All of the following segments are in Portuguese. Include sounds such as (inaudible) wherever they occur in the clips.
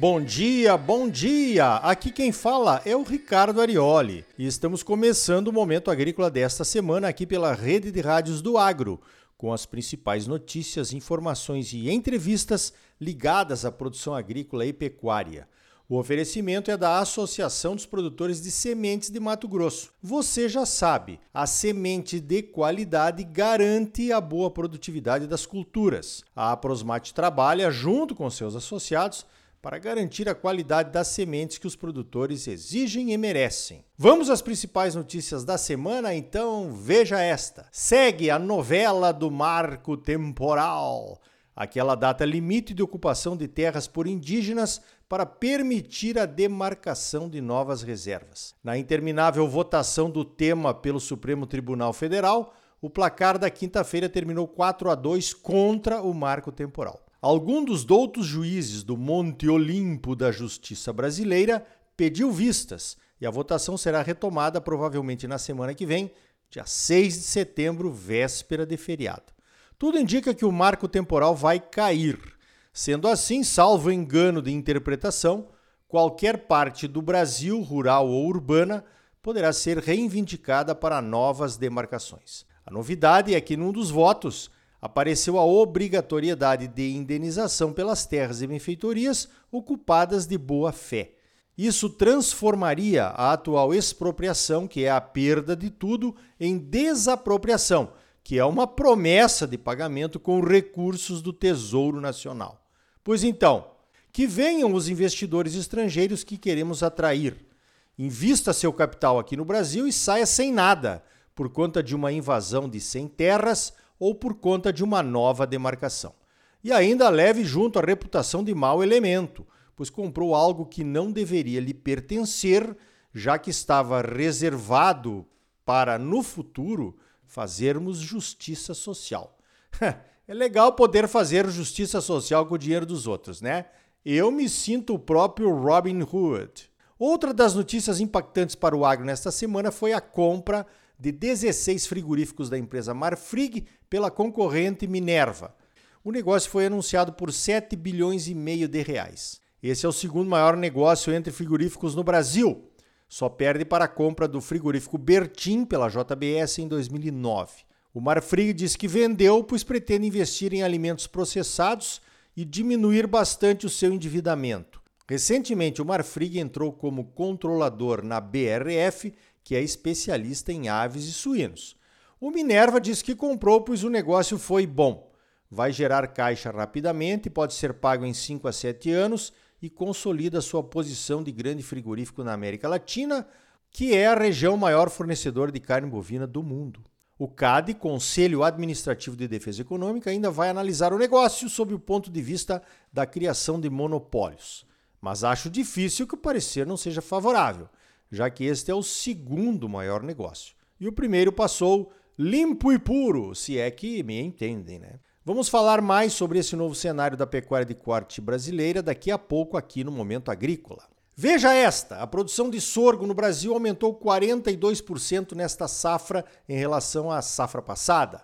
Bom dia, bom dia! Aqui quem fala é o Ricardo Arioli e estamos começando o Momento Agrícola desta semana aqui pela Rede de Rádios do Agro, com as principais notícias, informações e entrevistas ligadas à produção agrícola e pecuária. O oferecimento é da Associação dos Produtores de Sementes de Mato Grosso. Você já sabe, a semente de qualidade garante a boa produtividade das culturas. A Aprosmate trabalha junto com seus associados para garantir a qualidade das sementes que os produtores exigem e merecem. Vamos às principais notícias da semana, então veja esta. Segue a novela do marco temporal, aquela data limite de ocupação de terras por indígenas para permitir a demarcação de novas reservas. Na interminável votação do tema pelo Supremo Tribunal Federal, o placar da quinta-feira terminou 4 a 2 contra o marco temporal. Algum dos doutos juízes do Monte Olimpo da Justiça Brasileira pediu vistas e a votação será retomada provavelmente na semana que vem, dia 6 de setembro, véspera de feriado. Tudo indica que o marco temporal vai cair. Sendo assim, salvo engano de interpretação, qualquer parte do Brasil, rural ou urbana, poderá ser reivindicada para novas demarcações. A novidade é que, num dos votos, apareceu a obrigatoriedade de indenização pelas terras e benfeitorias ocupadas de boa fé. Isso transformaria a atual expropriação, que é a perda de tudo, em desapropriação, que é uma promessa de pagamento com recursos do Tesouro Nacional. Pois então, que venham os investidores estrangeiros que queremos atrair. Invista seu capital aqui no Brasil e saia sem nada, por conta de uma invasão de 100 terras ou por conta de uma nova demarcação. E ainda leve junto a reputação de mau elemento, pois comprou algo que não deveria lhe pertencer, já que estava reservado para no futuro fazermos justiça social. (laughs) é legal poder fazer justiça social com o dinheiro dos outros, né? Eu me sinto o próprio Robin Hood. Outra das notícias impactantes para o agro nesta semana foi a compra de 16 frigoríficos da empresa Marfrig pela concorrente Minerva. O negócio foi anunciado por 7 bilhões e meio de reais. Esse é o segundo maior negócio entre frigoríficos no Brasil. Só perde para a compra do frigorífico Bertin pela JBS em 2009. O Marfrig diz que vendeu, pois pretende investir em alimentos processados e diminuir bastante o seu endividamento. Recentemente, o Marfrig entrou como controlador na BRF que é especialista em aves e suínos. O Minerva diz que comprou pois o negócio foi bom. Vai gerar caixa rapidamente, pode ser pago em 5 a 7 anos e consolida sua posição de grande frigorífico na América Latina, que é a região maior fornecedora de carne bovina do mundo. O CAD, Conselho Administrativo de Defesa Econômica, ainda vai analisar o negócio sob o ponto de vista da criação de monopólios. Mas acho difícil que o parecer não seja favorável já que este é o segundo maior negócio. E o primeiro passou limpo e puro, se é que me entendem, né? Vamos falar mais sobre esse novo cenário da pecuária de corte brasileira daqui a pouco aqui no Momento Agrícola. Veja esta: a produção de sorgo no Brasil aumentou 42% nesta safra em relação à safra passada.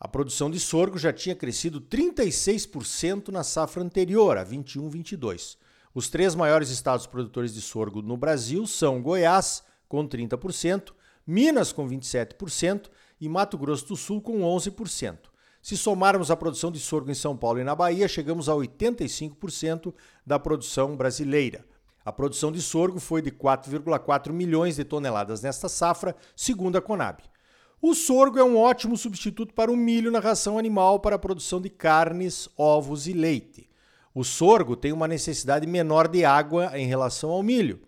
A produção de sorgo já tinha crescido 36% na safra anterior, a 21-22. Os três maiores estados produtores de sorgo no Brasil são Goiás, com 30%, Minas, com 27% e Mato Grosso do Sul, com 11%. Se somarmos a produção de sorgo em São Paulo e na Bahia, chegamos a 85% da produção brasileira. A produção de sorgo foi de 4,4 milhões de toneladas nesta safra, segundo a Conab. O sorgo é um ótimo substituto para o milho na ração animal para a produção de carnes, ovos e leite. O sorgo tem uma necessidade menor de água em relação ao milho,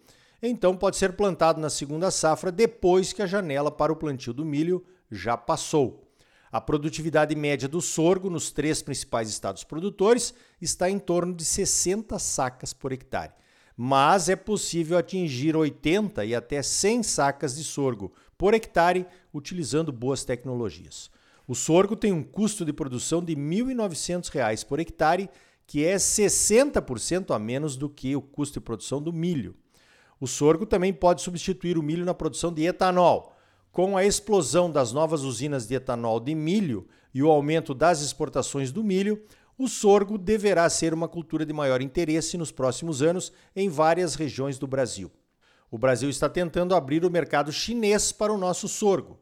então pode ser plantado na segunda safra depois que a janela para o plantio do milho já passou. A produtividade média do sorgo nos três principais estados produtores está em torno de 60 sacas por hectare, mas é possível atingir 80 e até 100 sacas de sorgo por hectare utilizando boas tecnologias. O sorgo tem um custo de produção de R$ 1.900 por hectare que é 60% a menos do que o custo de produção do milho. O sorgo também pode substituir o milho na produção de etanol. Com a explosão das novas usinas de etanol de milho e o aumento das exportações do milho, o sorgo deverá ser uma cultura de maior interesse nos próximos anos em várias regiões do Brasil. O Brasil está tentando abrir o mercado chinês para o nosso sorgo.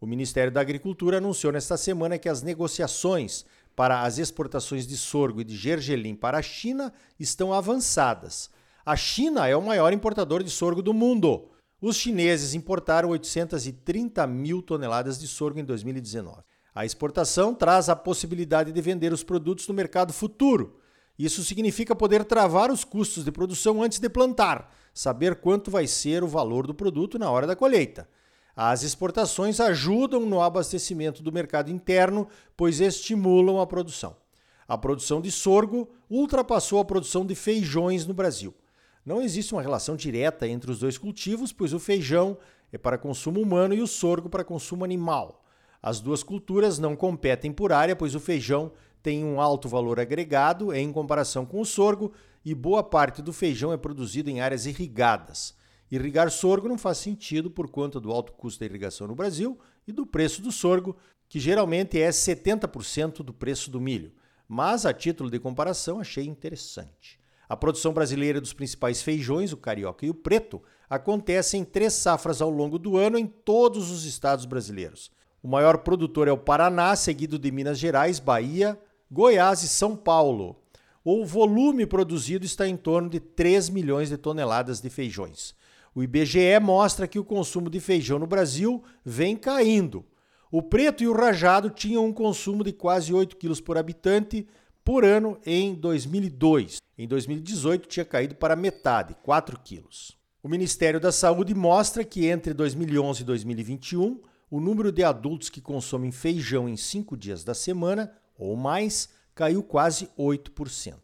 O Ministério da Agricultura anunciou nesta semana que as negociações para as exportações de sorgo e de gergelim para a China estão avançadas. A China é o maior importador de sorgo do mundo. Os chineses importaram 830 mil toneladas de sorgo em 2019. A exportação traz a possibilidade de vender os produtos no mercado futuro. Isso significa poder travar os custos de produção antes de plantar, saber quanto vai ser o valor do produto na hora da colheita. As exportações ajudam no abastecimento do mercado interno, pois estimulam a produção. A produção de sorgo ultrapassou a produção de feijões no Brasil. Não existe uma relação direta entre os dois cultivos, pois o feijão é para consumo humano e o sorgo para consumo animal. As duas culturas não competem por área, pois o feijão tem um alto valor agregado em comparação com o sorgo e boa parte do feijão é produzido em áreas irrigadas. Irrigar sorgo não faz sentido por conta do alto custo da irrigação no Brasil e do preço do sorgo, que geralmente é 70% do preço do milho. Mas, a título de comparação, achei interessante. A produção brasileira dos principais feijões, o carioca e o preto, acontece em três safras ao longo do ano em todos os estados brasileiros. O maior produtor é o Paraná, seguido de Minas Gerais, Bahia, Goiás e São Paulo. O volume produzido está em torno de 3 milhões de toneladas de feijões. O IBGE mostra que o consumo de feijão no Brasil vem caindo. O preto e o rajado tinham um consumo de quase 8 quilos por habitante por ano em 2002. Em 2018 tinha caído para metade, 4 quilos. O Ministério da Saúde mostra que entre 2011 e 2021 o número de adultos que consomem feijão em cinco dias da semana ou mais caiu quase 8%.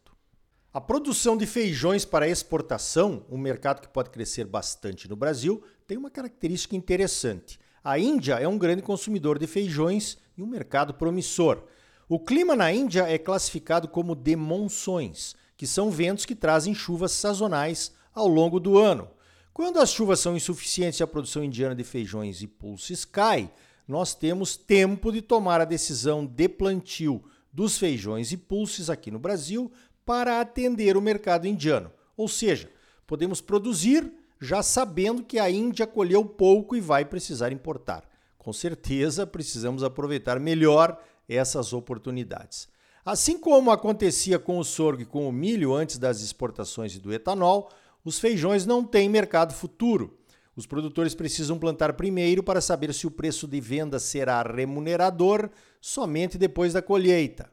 A produção de feijões para exportação, um mercado que pode crescer bastante no Brasil, tem uma característica interessante. A Índia é um grande consumidor de feijões e um mercado promissor. O clima na Índia é classificado como de monções, que são ventos que trazem chuvas sazonais ao longo do ano. Quando as chuvas são insuficientes e a produção indiana de feijões e pulses cai, nós temos tempo de tomar a decisão de plantio dos feijões e pulses aqui no Brasil para atender o mercado indiano. Ou seja, podemos produzir já sabendo que a Índia colheu pouco e vai precisar importar. Com certeza, precisamos aproveitar melhor essas oportunidades. Assim como acontecia com o sorgo e com o milho antes das exportações e do etanol, os feijões não têm mercado futuro. Os produtores precisam plantar primeiro para saber se o preço de venda será remunerador somente depois da colheita.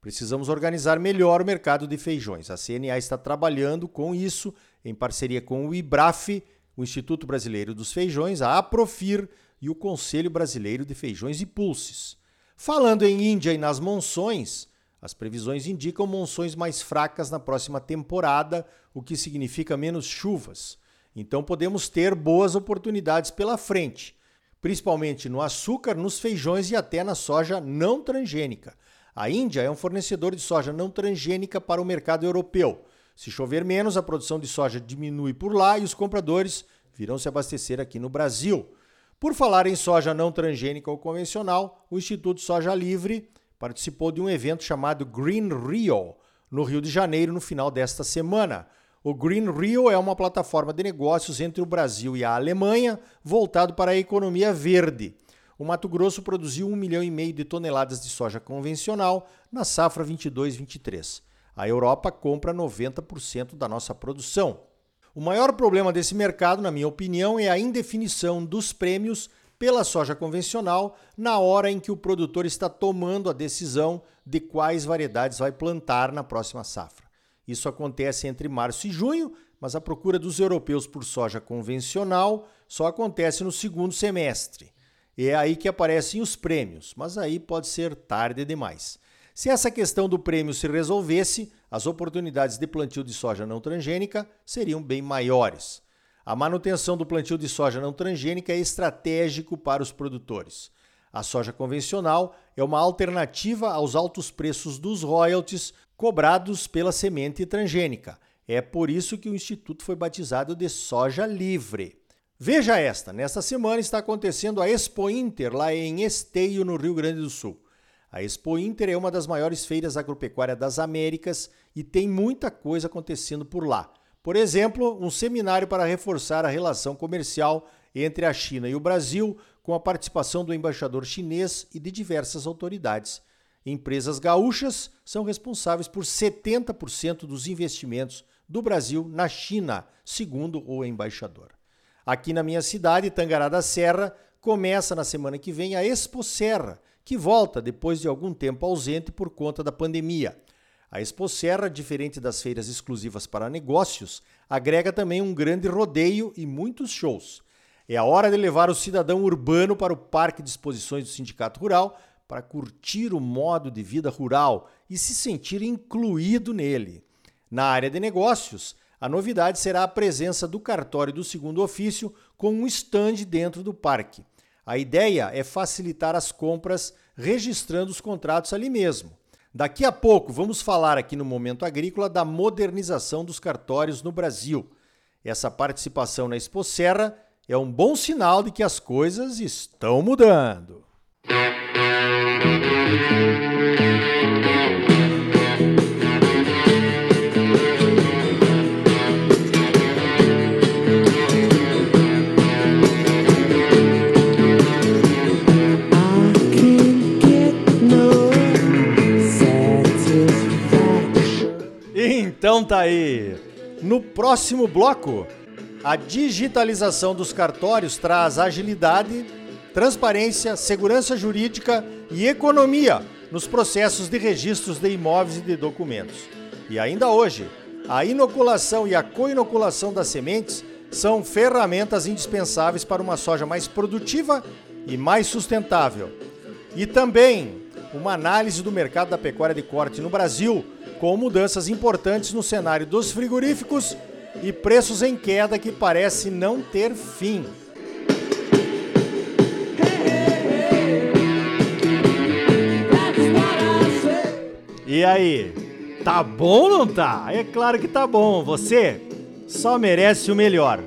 Precisamos organizar melhor o mercado de feijões. A CNA está trabalhando com isso em parceria com o IBRAF, o Instituto Brasileiro dos Feijões, a Aprofir e o Conselho Brasileiro de Feijões e Pulses. Falando em Índia e nas monções, as previsões indicam monções mais fracas na próxima temporada, o que significa menos chuvas. Então podemos ter boas oportunidades pela frente, principalmente no açúcar, nos feijões e até na soja não transgênica. A Índia é um fornecedor de soja não transgênica para o mercado europeu. Se chover menos, a produção de soja diminui por lá e os compradores virão se abastecer aqui no Brasil. Por falar em soja não transgênica ou convencional, o Instituto Soja Livre participou de um evento chamado Green Rio, no Rio de Janeiro, no final desta semana. O Green Rio é uma plataforma de negócios entre o Brasil e a Alemanha, voltado para a economia verde. O Mato Grosso produziu 1 milhão e meio de toneladas de soja convencional na safra 22-23. A Europa compra 90% da nossa produção. O maior problema desse mercado, na minha opinião, é a indefinição dos prêmios pela soja convencional na hora em que o produtor está tomando a decisão de quais variedades vai plantar na próxima safra. Isso acontece entre março e junho, mas a procura dos europeus por soja convencional só acontece no segundo semestre. É aí que aparecem os prêmios, mas aí pode ser tarde demais. Se essa questão do prêmio se resolvesse, as oportunidades de plantio de soja não transgênica seriam bem maiores. A manutenção do plantio de soja não transgênica é estratégico para os produtores. A soja convencional é uma alternativa aos altos preços dos royalties cobrados pela semente transgênica. É por isso que o instituto foi batizado de Soja Livre. Veja esta: nesta semana está acontecendo a Expo Inter lá em Esteio, no Rio Grande do Sul. A Expo Inter é uma das maiores feiras agropecuárias das Américas e tem muita coisa acontecendo por lá. Por exemplo, um seminário para reforçar a relação comercial entre a China e o Brasil, com a participação do embaixador chinês e de diversas autoridades. Empresas gaúchas são responsáveis por 70% dos investimentos do Brasil na China, segundo o embaixador. Aqui na minha cidade, Tangará da Serra, começa na semana que vem a Expo Serra, que volta depois de algum tempo ausente por conta da pandemia. A Expo Serra, diferente das feiras exclusivas para negócios, agrega também um grande rodeio e muitos shows. É a hora de levar o cidadão urbano para o Parque de Exposições do Sindicato Rural para curtir o modo de vida rural e se sentir incluído nele. Na área de negócios, a novidade será a presença do cartório do segundo ofício com um stand dentro do parque. A ideia é facilitar as compras registrando os contratos ali mesmo. Daqui a pouco vamos falar aqui no Momento Agrícola da modernização dos cartórios no Brasil. Essa participação na Expo Serra é um bom sinal de que as coisas estão mudando. Então tá aí. No próximo bloco, a digitalização dos cartórios traz agilidade, transparência, segurança jurídica e economia nos processos de registros de imóveis e de documentos. E ainda hoje, a inoculação e a coinoculação das sementes são ferramentas indispensáveis para uma soja mais produtiva e mais sustentável. E também uma análise do mercado da pecuária de corte no Brasil, com mudanças importantes no cenário dos frigoríficos e preços em queda que parece não ter fim. E aí, tá bom ou não tá? É claro que tá bom. Você só merece o melhor.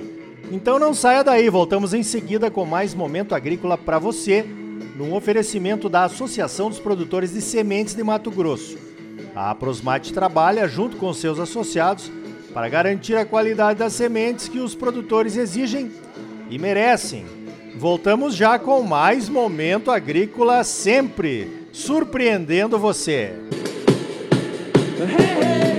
Então não saia daí, voltamos em seguida com mais momento agrícola para você, num oferecimento da Associação dos Produtores de Sementes de Mato Grosso. A Prosmate trabalha junto com seus associados para garantir a qualidade das sementes que os produtores exigem e merecem. Voltamos já com mais momento agrícola sempre surpreendendo você. Hey, hey.